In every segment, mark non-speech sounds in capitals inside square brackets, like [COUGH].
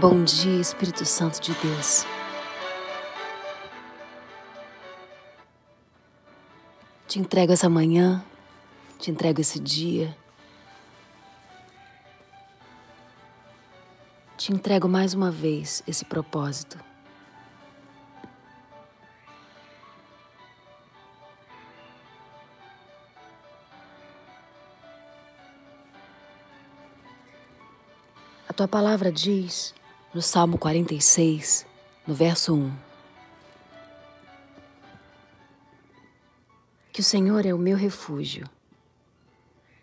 Bom dia, Espírito Santo de Deus. Te entrego essa manhã, te entrego esse dia. Te entrego mais uma vez esse propósito. A tua palavra diz no Salmo 46, no verso 1. Que o Senhor é o meu refúgio,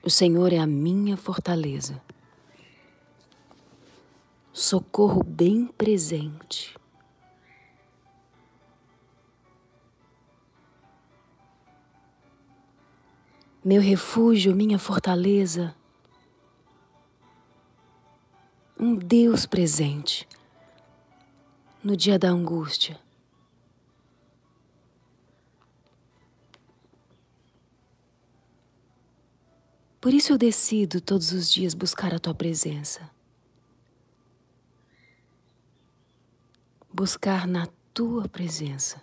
o Senhor é a minha fortaleza, socorro bem presente. Meu refúgio, minha fortaleza, um Deus presente no dia da angústia. Por isso eu decido todos os dias buscar a tua presença. Buscar na tua presença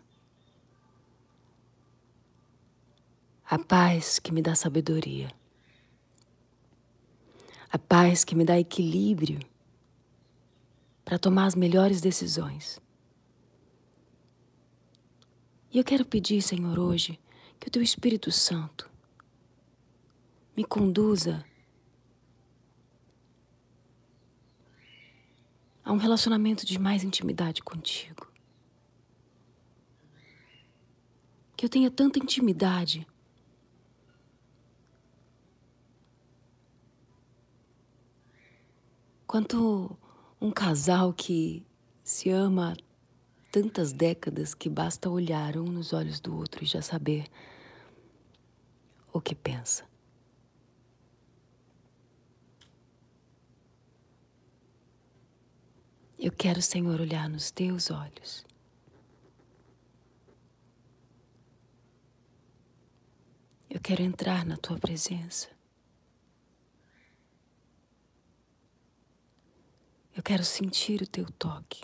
a paz que me dá sabedoria, a paz que me dá equilíbrio para tomar as melhores decisões. E eu quero pedir, Senhor, hoje, que o Teu Espírito Santo me conduza a um relacionamento de mais intimidade contigo. Que eu tenha tanta intimidade quanto um casal que se ama há tantas décadas que basta olhar um nos olhos do outro e já saber o que pensa. Eu quero, Senhor, olhar nos teus olhos. Eu quero entrar na tua presença. Eu quero sentir o teu toque.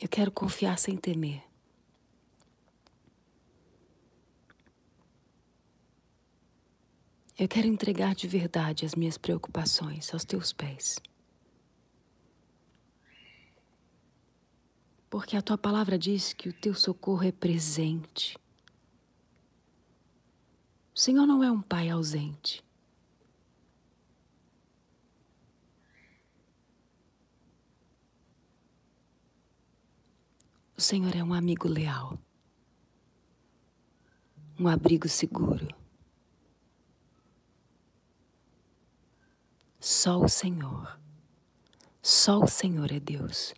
Eu quero confiar sem temer. Eu quero entregar de verdade as minhas preocupações aos teus pés. Porque a tua palavra diz que o teu socorro é presente. O Senhor não é um pai ausente. O Senhor é um amigo leal, um abrigo seguro. Só o Senhor, só o Senhor é Deus.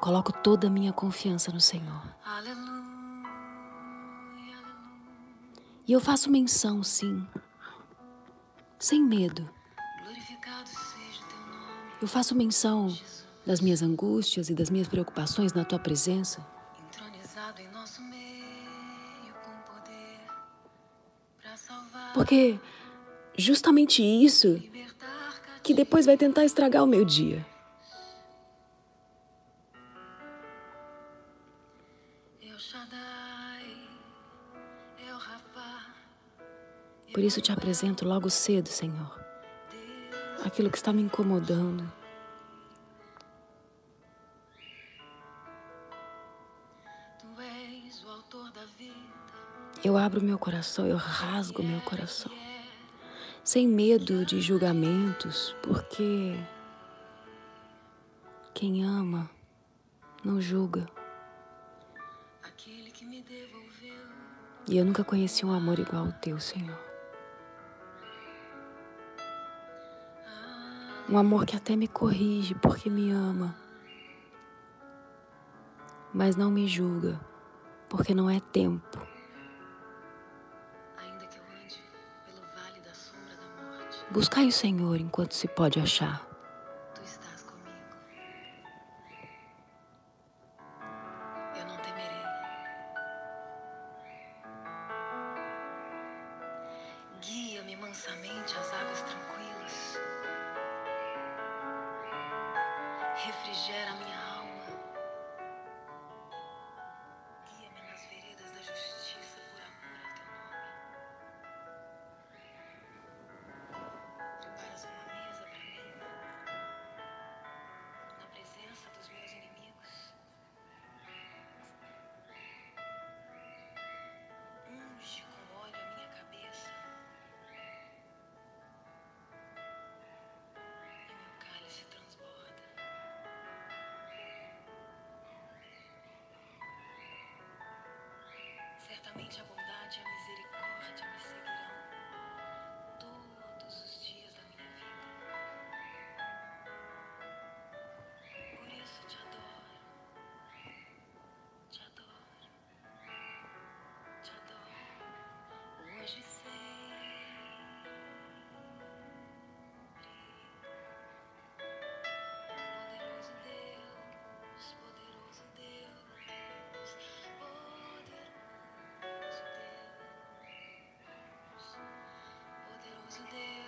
Coloco toda a minha confiança no Senhor. Aleluia. E eu faço menção, sim, sem medo. Eu faço menção das minhas angústias e das minhas preocupações na tua presença. Porque justamente isso que depois vai tentar estragar o meu dia. Isso te apresento logo cedo, Senhor, aquilo que está me incomodando. Eu abro meu coração, eu rasgo meu coração, sem medo de julgamentos, porque quem ama não julga. E eu nunca conheci um amor igual ao teu, Senhor. Um amor que até me corrige porque me ama, mas não me julga porque não é tempo. Ainda que eu ande pelo vale da sombra da morte. Buscai o Senhor enquanto se pode achar. Tu estás comigo. Eu não temerei. Guia-me mansamente às águas tranquilas. Refrigera minha Certamente poderoso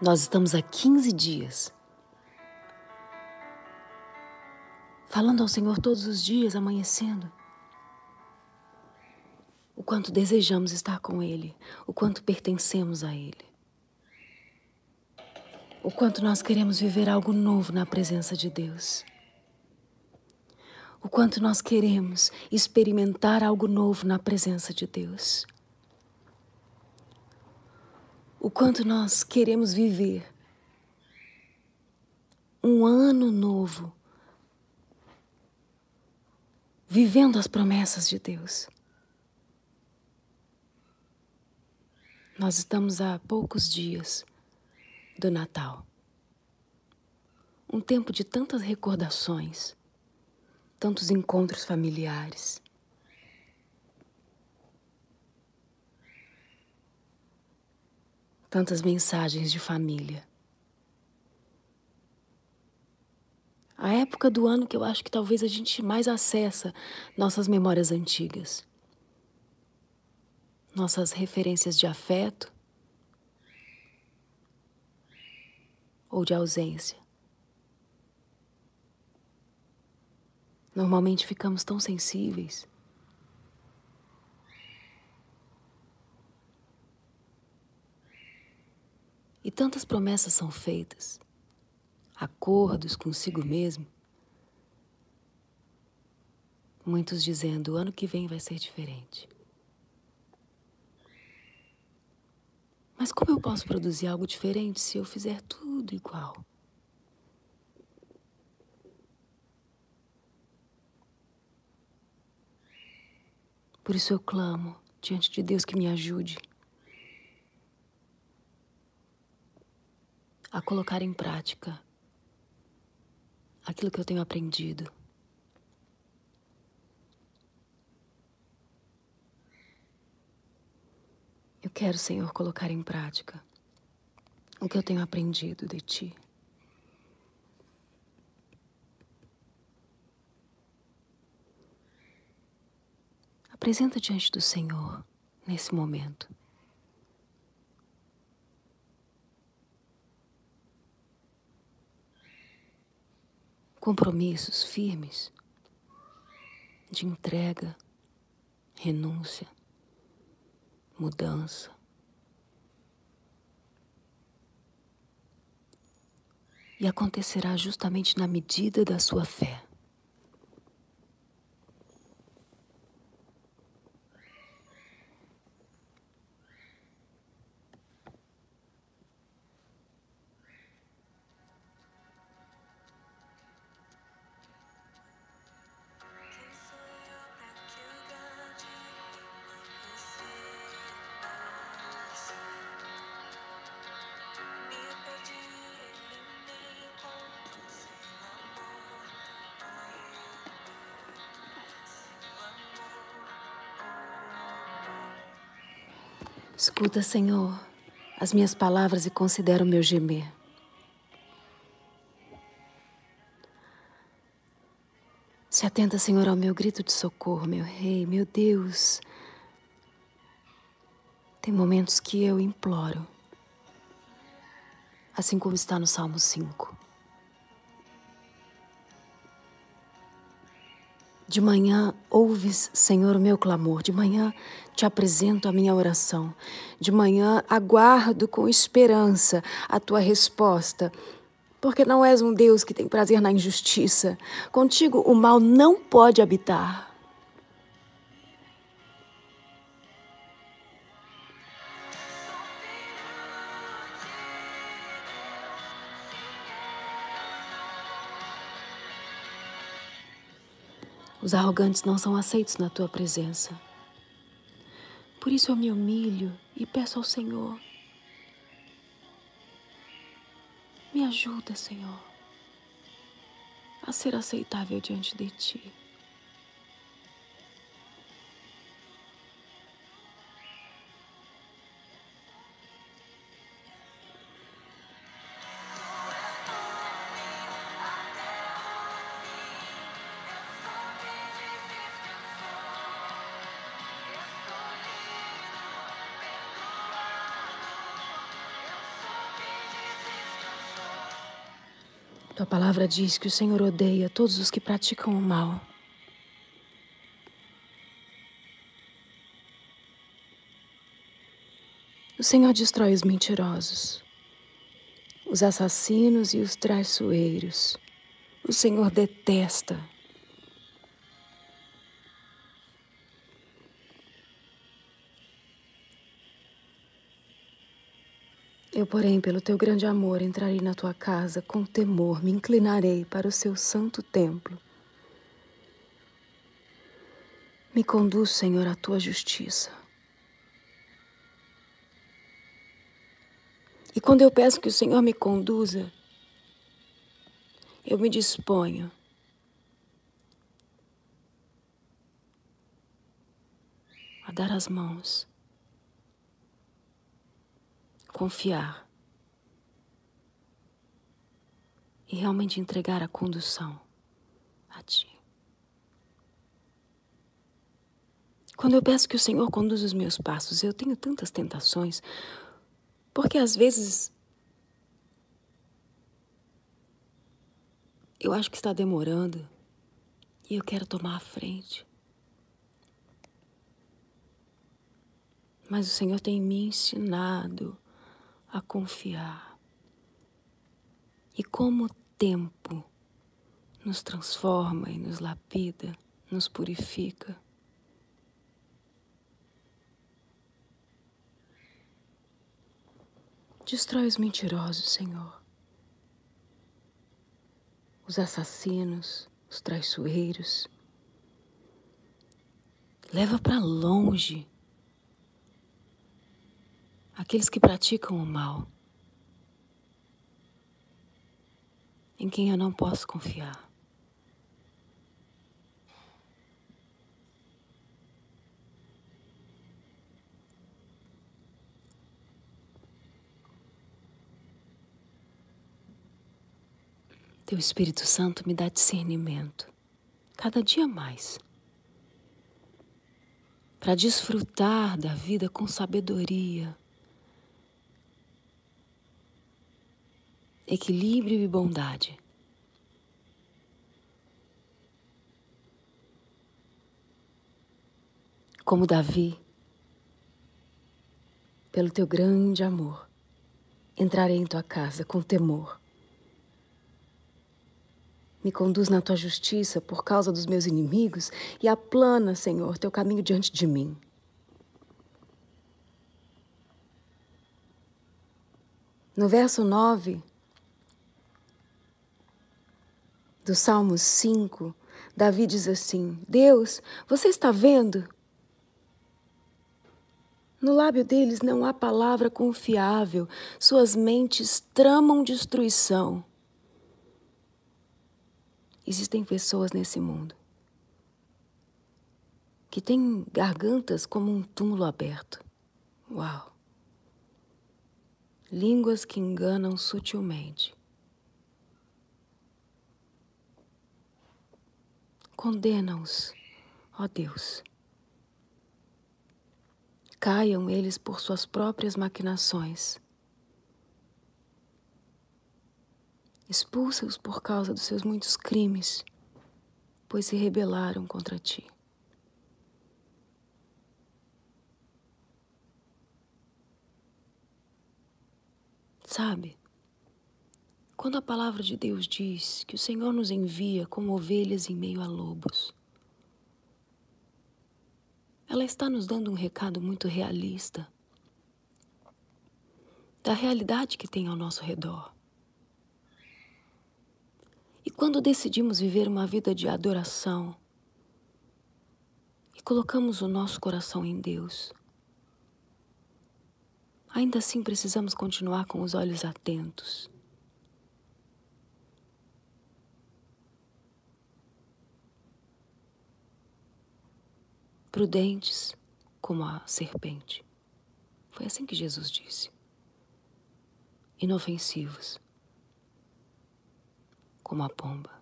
Nós estamos há 15 dias falando ao Senhor todos os dias, amanhecendo. O quanto desejamos estar com Ele, o quanto pertencemos a Ele. O quanto nós queremos viver algo novo na presença de Deus. O quanto nós queremos experimentar algo novo na presença de Deus. O quanto nós queremos viver um ano novo, vivendo as promessas de Deus. Nós estamos há poucos dias do Natal. Um tempo de tantas recordações, tantos encontros familiares. Tantas mensagens de família. A época do ano que eu acho que talvez a gente mais acessa nossas memórias antigas. Nossas referências de afeto ou de ausência. Normalmente ficamos tão sensíveis. E tantas promessas são feitas, acordos consigo mesmo. Muitos dizendo: o ano que vem vai ser diferente. Mas como eu posso produzir algo diferente se eu fizer tudo igual? Por isso eu clamo diante de Deus que me ajude a colocar em prática aquilo que eu tenho aprendido. Eu quero, Senhor, colocar em prática o que eu tenho aprendido de Ti. Apresenta diante do Senhor nesse momento. Compromissos firmes de entrega, renúncia, mudança. E acontecerá justamente na medida da sua fé. Escuta, Senhor, as minhas palavras e considera o meu gemer. Se atenta, Senhor, ao meu grito de socorro, meu Rei, meu Deus. Tem momentos que eu imploro, assim como está no Salmo 5. De manhã ouves, Senhor, o meu clamor. De manhã te apresento a minha oração. De manhã aguardo com esperança a tua resposta. Porque não és um Deus que tem prazer na injustiça. Contigo o mal não pode habitar. Os arrogantes não são aceitos na tua presença. Por isso eu me humilho e peço ao Senhor. Me ajuda, Senhor, a ser aceitável diante de ti. Tua palavra diz que o Senhor odeia todos os que praticam o mal. O Senhor destrói os mentirosos, os assassinos e os traiçoeiros. O Senhor detesta porém, pelo teu grande amor, entrarei na tua casa com temor, me inclinarei para o seu santo templo. Me conduz, Senhor, à tua justiça. E quando eu peço que o Senhor me conduza, eu me disponho a dar as mãos confiar e realmente entregar a condução a Ti. Quando eu peço que o Senhor conduza os meus passos, eu tenho tantas tentações, porque às vezes eu acho que está demorando e eu quero tomar a frente. Mas o Senhor tem me ensinado a confiar. E como o tempo nos transforma e nos lapida, nos purifica. Destrói os mentirosos, Senhor. Os assassinos, os traiçoeiros. Leva para longe aqueles que praticam o mal, em quem eu não posso confiar. Teu Espírito Santo me dá discernimento, cada dia mais, para desfrutar da vida com sabedoria equilíbrio e bondade. como Davi, pelo teu grande amor, entrarei em tua casa com temor. Me conduz na tua justiça por causa dos meus inimigos e aplana, Senhor, teu caminho diante de mim. No verso 9 do Salmo 5, Davi diz assim: Deus, você está vendo? No lábio deles não há palavra confiável, suas mentes tramam destruição. Existem pessoas nesse mundo que têm gargantas como um túmulo aberto. Uau! Línguas que enganam sutilmente. Condena-os, ó Deus. Caiam eles por suas próprias maquinações. Expulsa-os por causa dos seus muitos crimes, pois se rebelaram contra ti. Sabe, quando a palavra de Deus diz que o Senhor nos envia como ovelhas em meio a lobos, ela está nos dando um recado muito realista da realidade que tem ao nosso redor. E quando decidimos viver uma vida de adoração e colocamos o nosso coração em Deus, ainda assim precisamos continuar com os olhos atentos. Prudentes como a serpente. Foi assim que Jesus disse. Inofensivos como a pomba.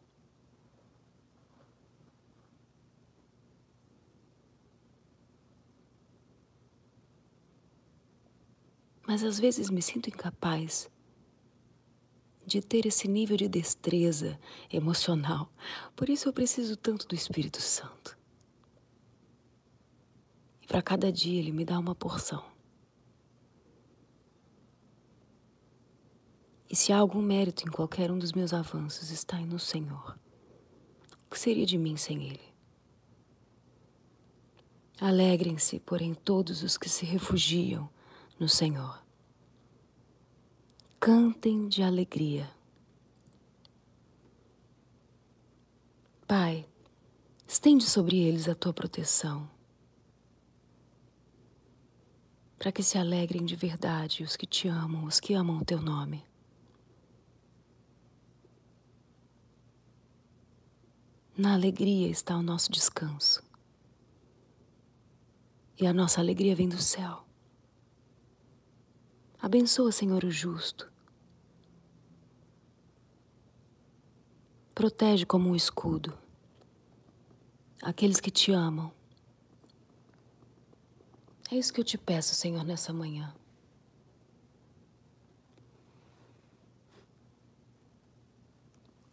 Mas às vezes me sinto incapaz de ter esse nível de destreza emocional. Por isso eu preciso tanto do Espírito Santo. Para cada dia ele me dá uma porção. E se há algum mérito em qualquer um dos meus avanços, está no Senhor. O que seria de mim sem Ele? Alegrem-se, porém, todos os que se refugiam no Senhor. Cantem de alegria. Pai, estende sobre eles a tua proteção, para que se alegrem de verdade os que te amam, os que amam o teu nome. Na alegria está o nosso descanso. E a nossa alegria vem do céu. Abençoa, Senhor, o justo. Protege como um escudo aqueles que te amam. É isso que eu te peço, Senhor, nessa manhã.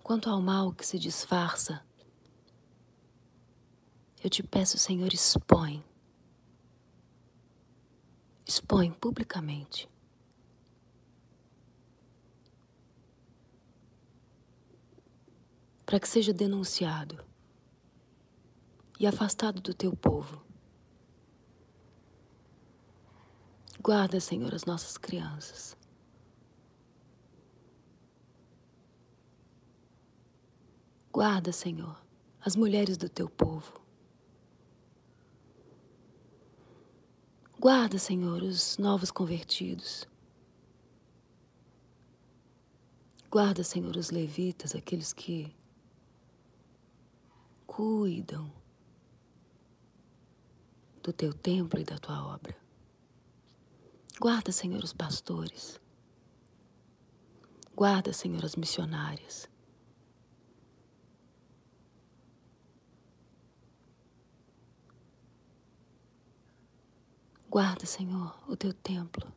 Quanto ao mal que se disfarça, eu te peço, Senhor, expõe. Expõe publicamente. Para que seja denunciado e afastado do teu povo. Guarda, Senhor, as nossas crianças. Guarda, Senhor, as mulheres do teu povo. Guarda, Senhor, os novos convertidos. Guarda, Senhor, os levitas, aqueles que cuidam do teu templo e da tua obra. Guarda, Senhor, os pastores. Guarda, Senhor, as missionárias. Guarda, Senhor, o teu templo.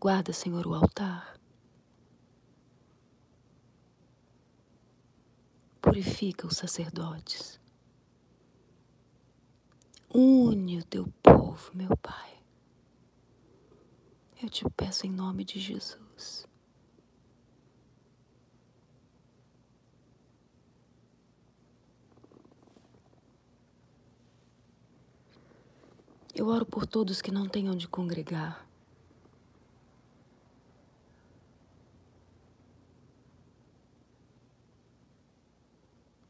Guarda, Senhor, o altar. purifica os sacerdotes. Une o teu povo, meu Pai. Eu te peço em nome de Jesus. Eu oro por todos que não tenham de congregar.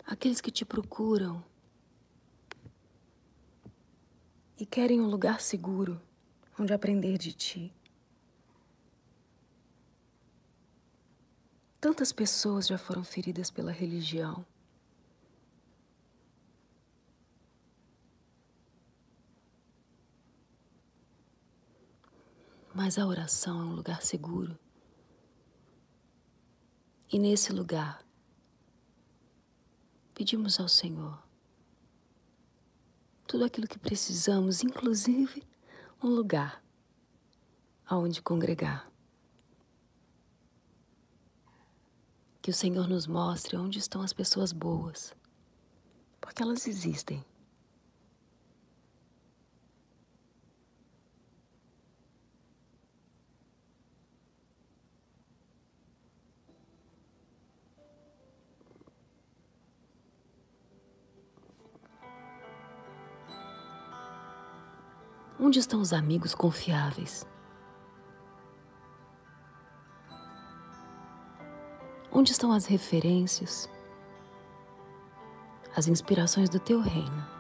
Aqueles que te procuram e querem um lugar seguro onde aprender de ti. Tantas pessoas já foram feridas pela religião. Mas a oração é um lugar seguro. E nesse lugar, pedimos ao Senhor tudo aquilo que precisamos, inclusive um lugar aonde congregar. Que o Senhor nos mostre onde estão as pessoas boas, porque elas existem. Onde estão os amigos confiáveis? Onde estão as referências, as inspirações do teu reino?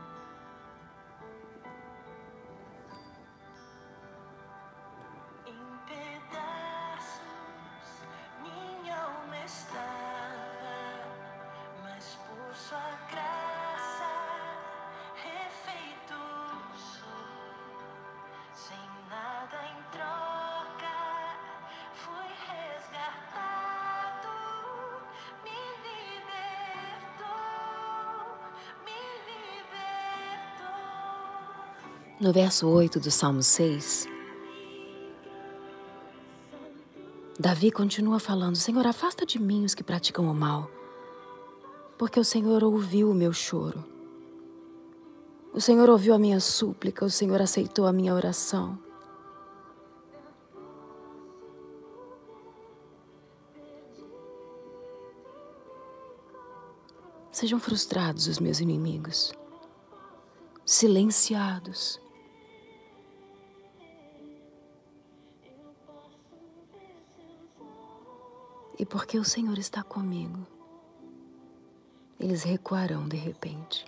No verso 8 do Salmo 6, Davi continua falando: Senhor, afasta de mim os que praticam o mal, porque o Senhor ouviu o meu choro. O Senhor ouviu a minha súplica, o Senhor aceitou a minha oração. Sejam frustrados os meus inimigos, silenciados E porque o Senhor está comigo, eles recuarão de repente.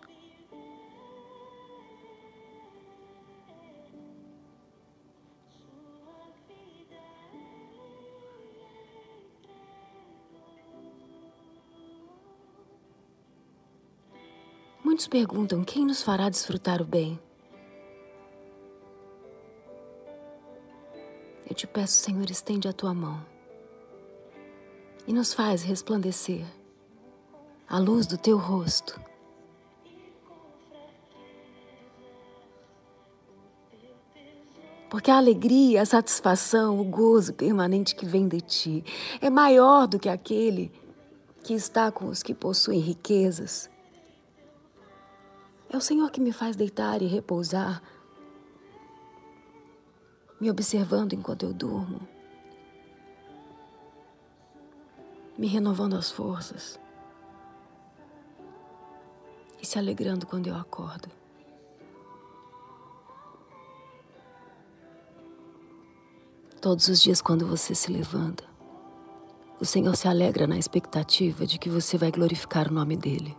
Muitos perguntam quem nos fará desfrutar o bem. Eu te peço, Senhor, estende a tua mão e nos faz resplandecer a luz do teu rosto. Porque a alegria, a satisfação, o gozo permanente que vem de ti é maior do que aquele que está com os que possuem riquezas. É o Senhor que me faz deitar e repousar, me observando enquanto eu durmo. Me renovando as forças e se alegrando quando eu acordo. Todos os dias, quando você se levanta, o Senhor se alegra na expectativa de que você vai glorificar o nome dEle.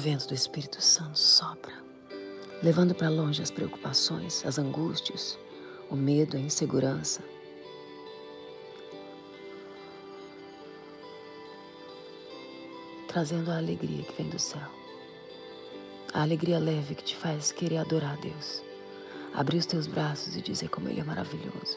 Vento do Espírito Santo sopra, levando para longe as preocupações, as angústias, o medo, a insegurança. trazendo a alegria que vem do céu. A alegria leve que te faz querer adorar a Deus. Abrir os teus braços e dizer como Ele é maravilhoso.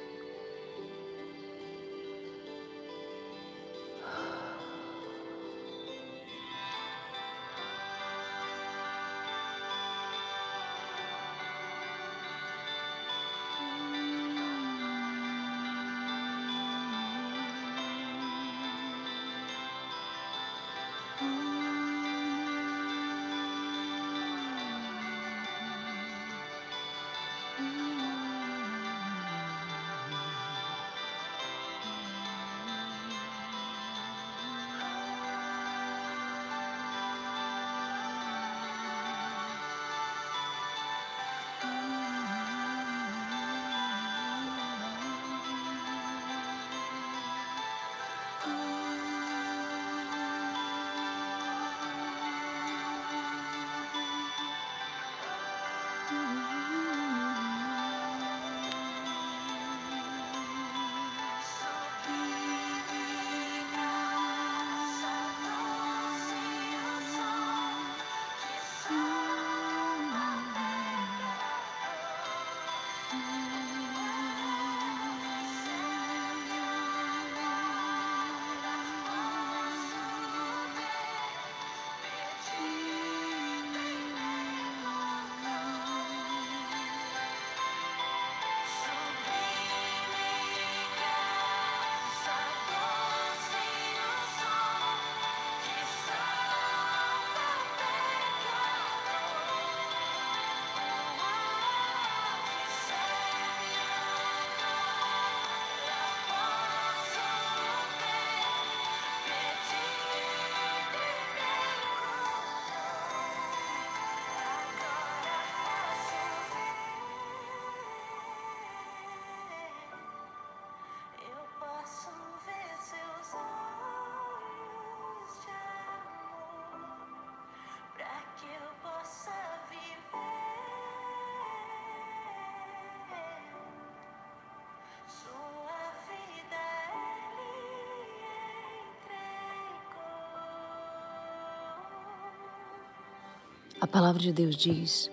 A palavra de Deus diz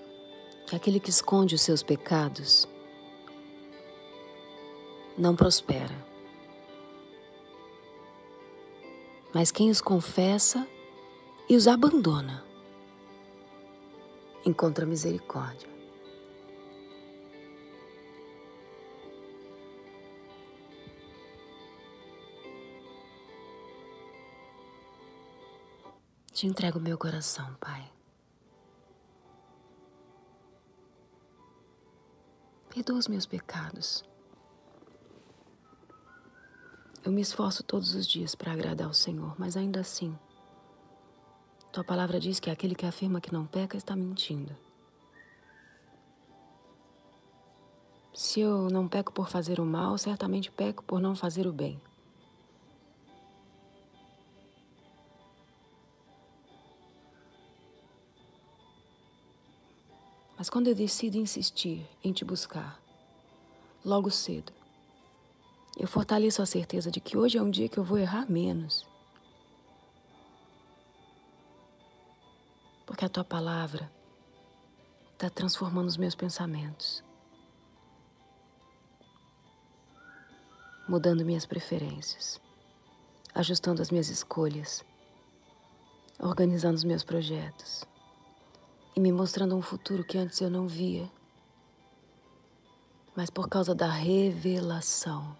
que aquele que esconde os seus pecados não prospera. Mas quem os confessa e os abandona encontra misericórdia. Te entrego meu coração, Pai. Perdoa os meus pecados. Eu me esforço todos os dias para agradar ao Senhor, mas ainda assim, tua palavra diz que aquele que afirma que não peca está mentindo. Se eu não peco por fazer o mal, certamente peco por não fazer o bem. Mas quando eu decido insistir em te buscar, logo cedo, eu fortaleço a certeza de que hoje é um dia que eu vou errar menos. Porque a tua palavra está transformando os meus pensamentos, mudando minhas preferências, ajustando as minhas escolhas, organizando os meus projetos e me mostrando um futuro que antes eu não via. Mas por causa da revelação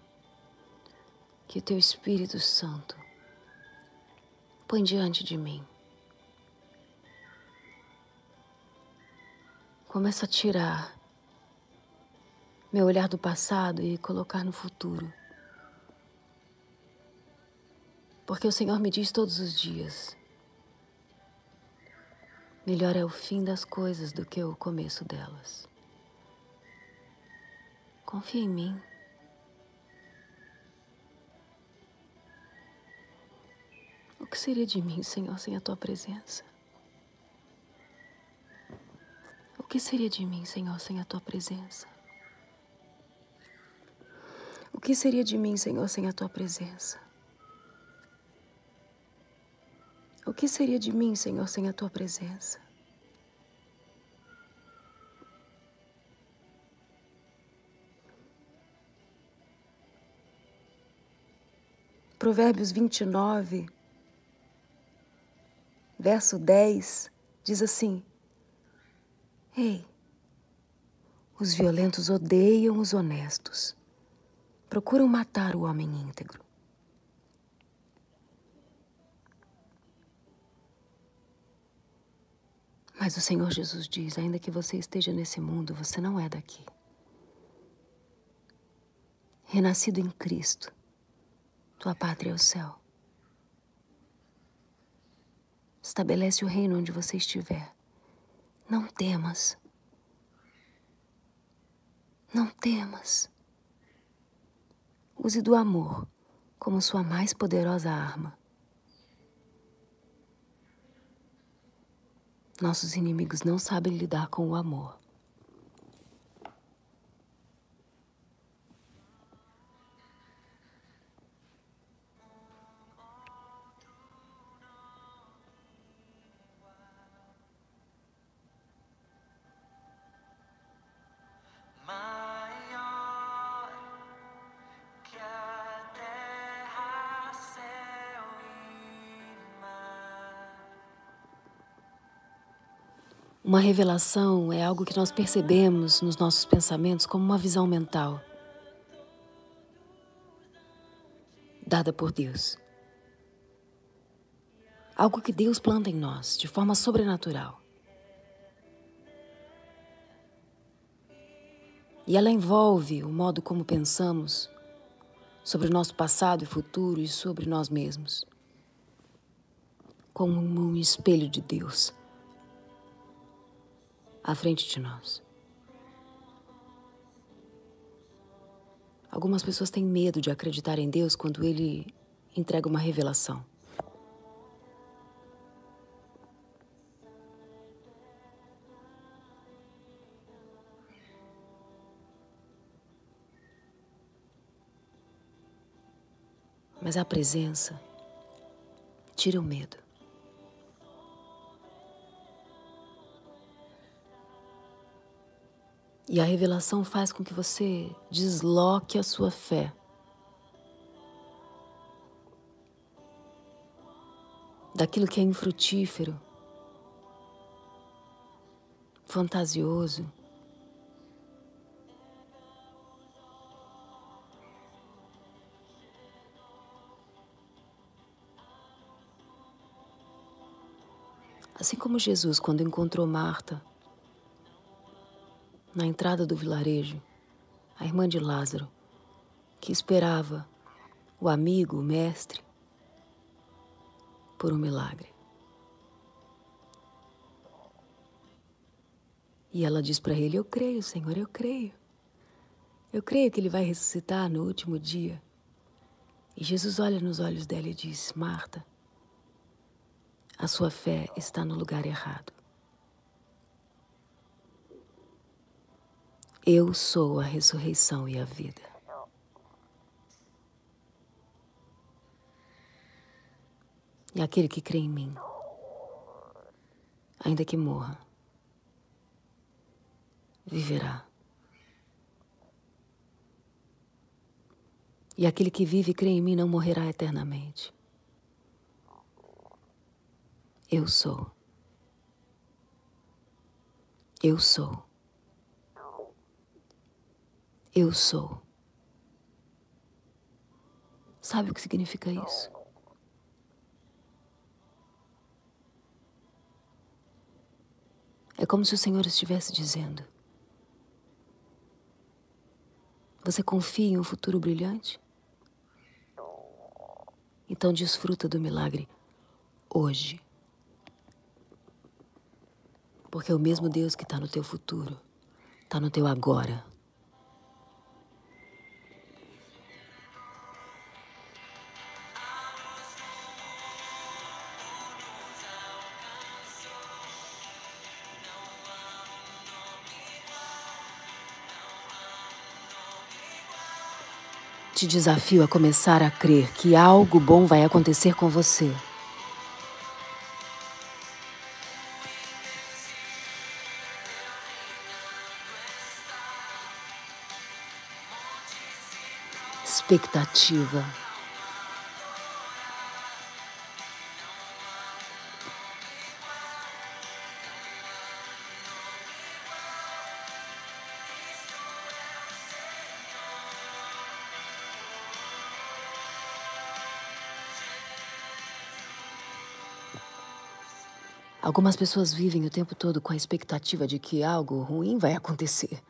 que o teu Espírito Santo põe diante de mim. Começa a tirar meu olhar do passado e colocar no futuro. Porque o Senhor me diz todos os dias: Melhor é o fim das coisas do que o começo delas. Confia em mim. O que seria de mim, Senhor, sem a tua presença? O que seria de mim, Senhor, sem a tua presença? O que seria de mim, Senhor, sem a tua presença? O que seria de mim, Senhor, sem a tua presença? Provérbios 29, verso 10, diz assim: Ei, os violentos odeiam os honestos, procuram matar o homem íntegro. Mas o Senhor Jesus diz: ainda que você esteja nesse mundo, você não é daqui. Renascido em Cristo, tua pátria é o céu. Estabelece o reino onde você estiver. Não temas. Não temas. Use do amor como sua mais poderosa arma. Nossos inimigos não sabem lidar com o amor. Uma revelação é algo que nós percebemos nos nossos pensamentos como uma visão mental dada por Deus. Algo que Deus planta em nós de forma sobrenatural. E ela envolve o modo como pensamos sobre o nosso passado e futuro e sobre nós mesmos, como um espelho de Deus à frente de nós. Algumas pessoas têm medo de acreditar em Deus quando Ele entrega uma revelação. Mas a presença tira o medo. E a revelação faz com que você desloque a sua fé. Daquilo que é infrutífero, fantasioso, Assim como Jesus, quando encontrou Marta, na entrada do vilarejo, a irmã de Lázaro, que esperava o amigo, o mestre, por um milagre. E ela diz para ele: Eu creio, Senhor, eu creio. Eu creio que ele vai ressuscitar no último dia. E Jesus olha nos olhos dela e diz: Marta, a sua fé está no lugar errado. Eu sou a ressurreição e a vida. E aquele que crê em mim, ainda que morra, viverá. E aquele que vive e crê em mim não morrerá eternamente. Eu sou. Eu sou. Eu sou. Sabe o que significa isso? É como se o Senhor estivesse dizendo: Você confia em um futuro brilhante? Então desfruta do milagre hoje. Porque é o mesmo Deus que está no teu futuro, está no teu agora. te desafio a começar a crer que algo bom vai acontecer com você. Expectativa. Algumas pessoas vivem o tempo todo com a expectativa de que algo ruim vai acontecer.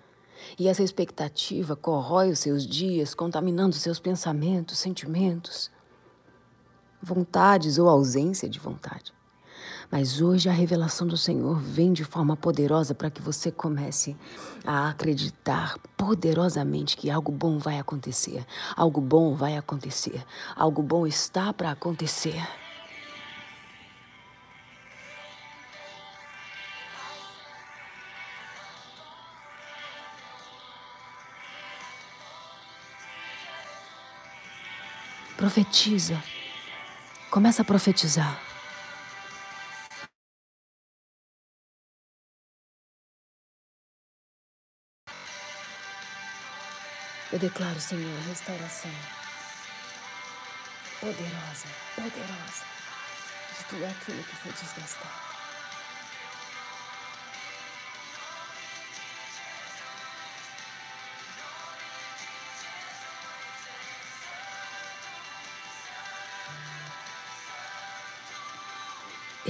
E essa expectativa corrói os seus dias, contaminando seus pensamentos, sentimentos, vontades ou ausência de vontade. Mas hoje a revelação do Senhor vem de forma poderosa para que você comece a acreditar poderosamente que algo bom vai acontecer. Algo bom vai acontecer. Algo bom está para acontecer. Profetiza. Começa a profetizar. Eu declaro, Senhor, restauração poderosa, poderosa de tudo aquilo que foi desgastado.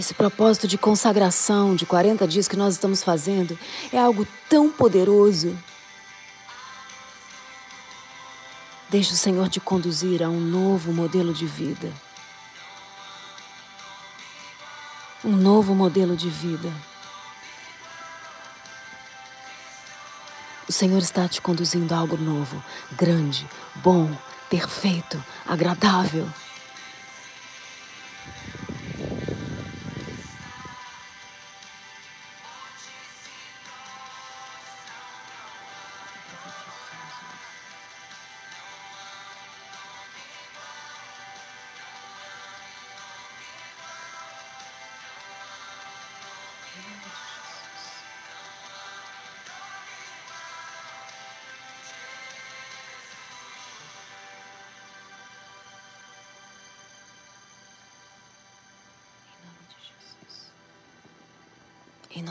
Esse propósito de consagração de 40 dias que nós estamos fazendo é algo tão poderoso. Deixe o Senhor te conduzir a um novo modelo de vida. Um novo modelo de vida. O Senhor está te conduzindo a algo novo, grande, bom, perfeito, agradável.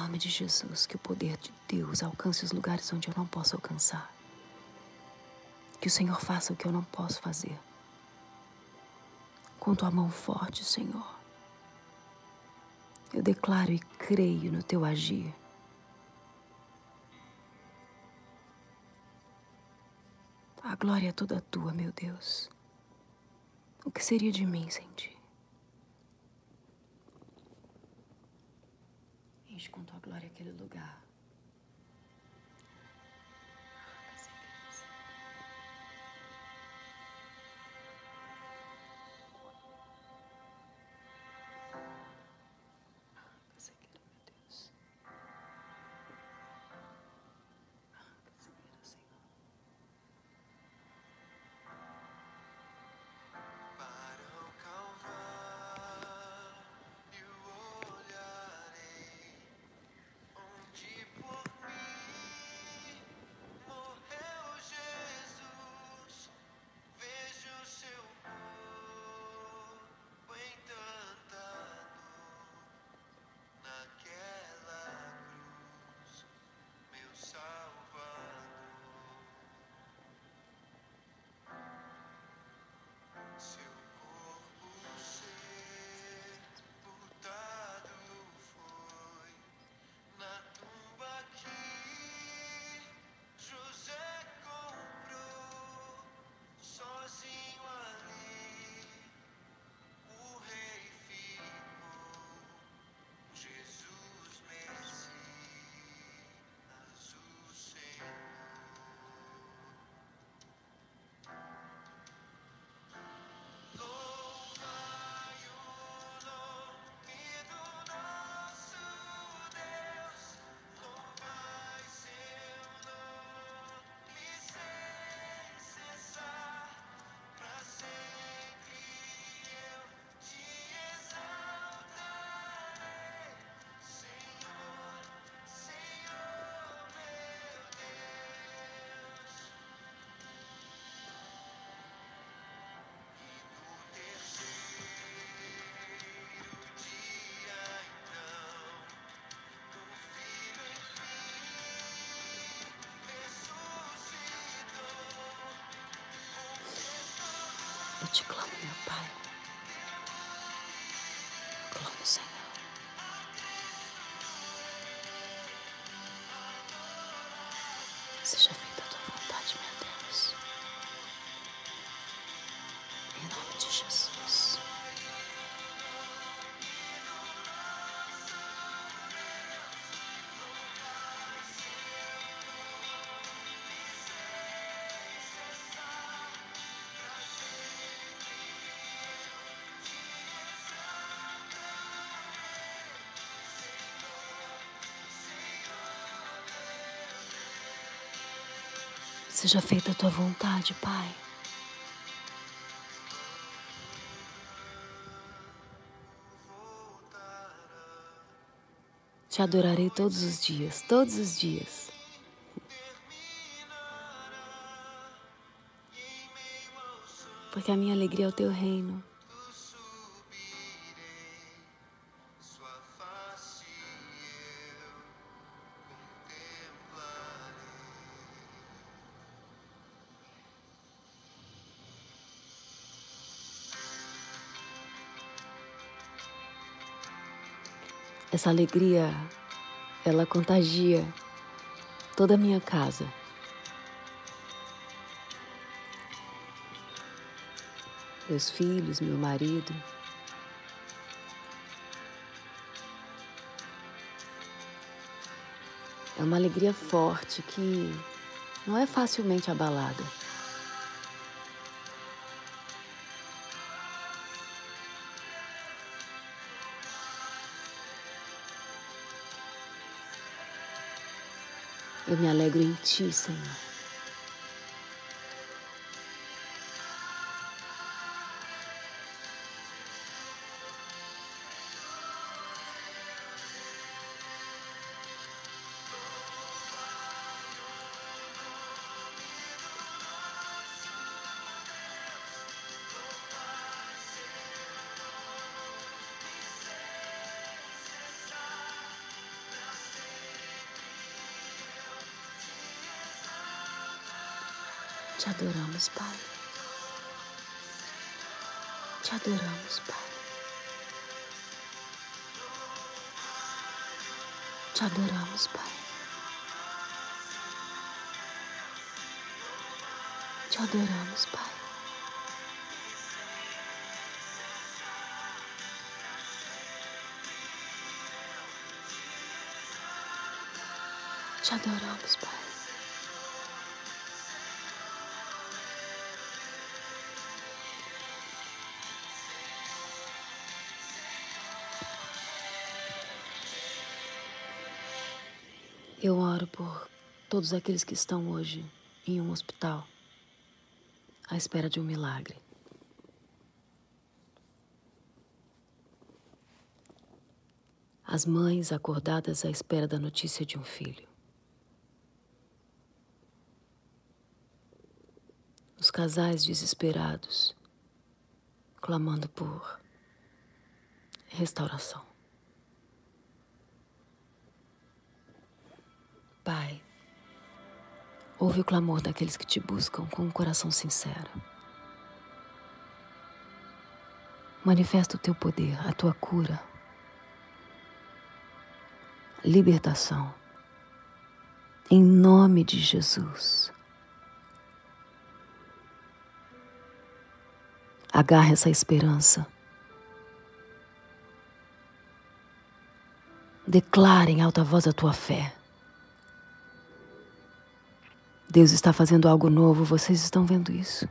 Nome de Jesus, que o poder de Deus alcance os lugares onde eu não posso alcançar. Que o Senhor faça o que eu não posso fazer. Com tua mão forte, Senhor. Eu declaro e creio no teu agir. A glória é toda tua, meu Deus. O que seria de mim sem ti? Enche com tua glória aquele lugar. Te clamo, meu Pai. Clamo, Senhor. Seja Seja feita a tua vontade, Pai. Te adorarei todos os dias, todos os dias. Porque a minha alegria é o teu reino. Essa alegria, ela contagia toda a minha casa. Meus filhos, meu marido. É uma alegria forte que não é facilmente abalada. Eu me alegro em Ti, Senhor. Te adoramos, Pai. Te adoramos, Pai. Te adoramos, Pai. Te adoramos, Pai. Te adoramos, Pai. Por todos aqueles que estão hoje em um hospital à espera de um milagre. As mães acordadas à espera da notícia de um filho. Os casais desesperados clamando por restauração. Ouve o clamor daqueles que te buscam com um coração sincero. Manifesta o teu poder, a tua cura, libertação. Em nome de Jesus. Agarre essa esperança. Declare em alta voz a tua fé. Deus está fazendo algo novo, vocês estão vendo isso.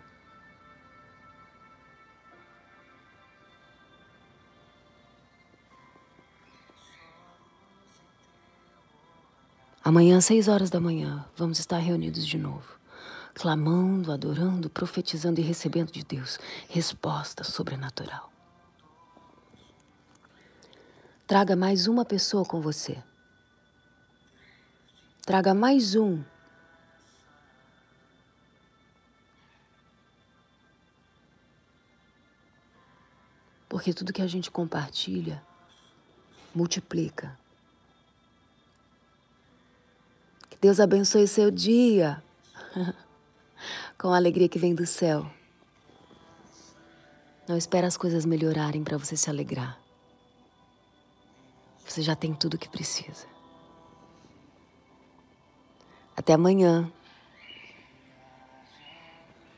Amanhã, às seis horas da manhã, vamos estar reunidos de novo, clamando, adorando, profetizando e recebendo de Deus resposta sobrenatural. Traga mais uma pessoa com você. Traga mais um Porque tudo que a gente compartilha multiplica. Que Deus abençoe seu dia [LAUGHS] com a alegria que vem do céu. Não espera as coisas melhorarem para você se alegrar. Você já tem tudo o que precisa. Até amanhã,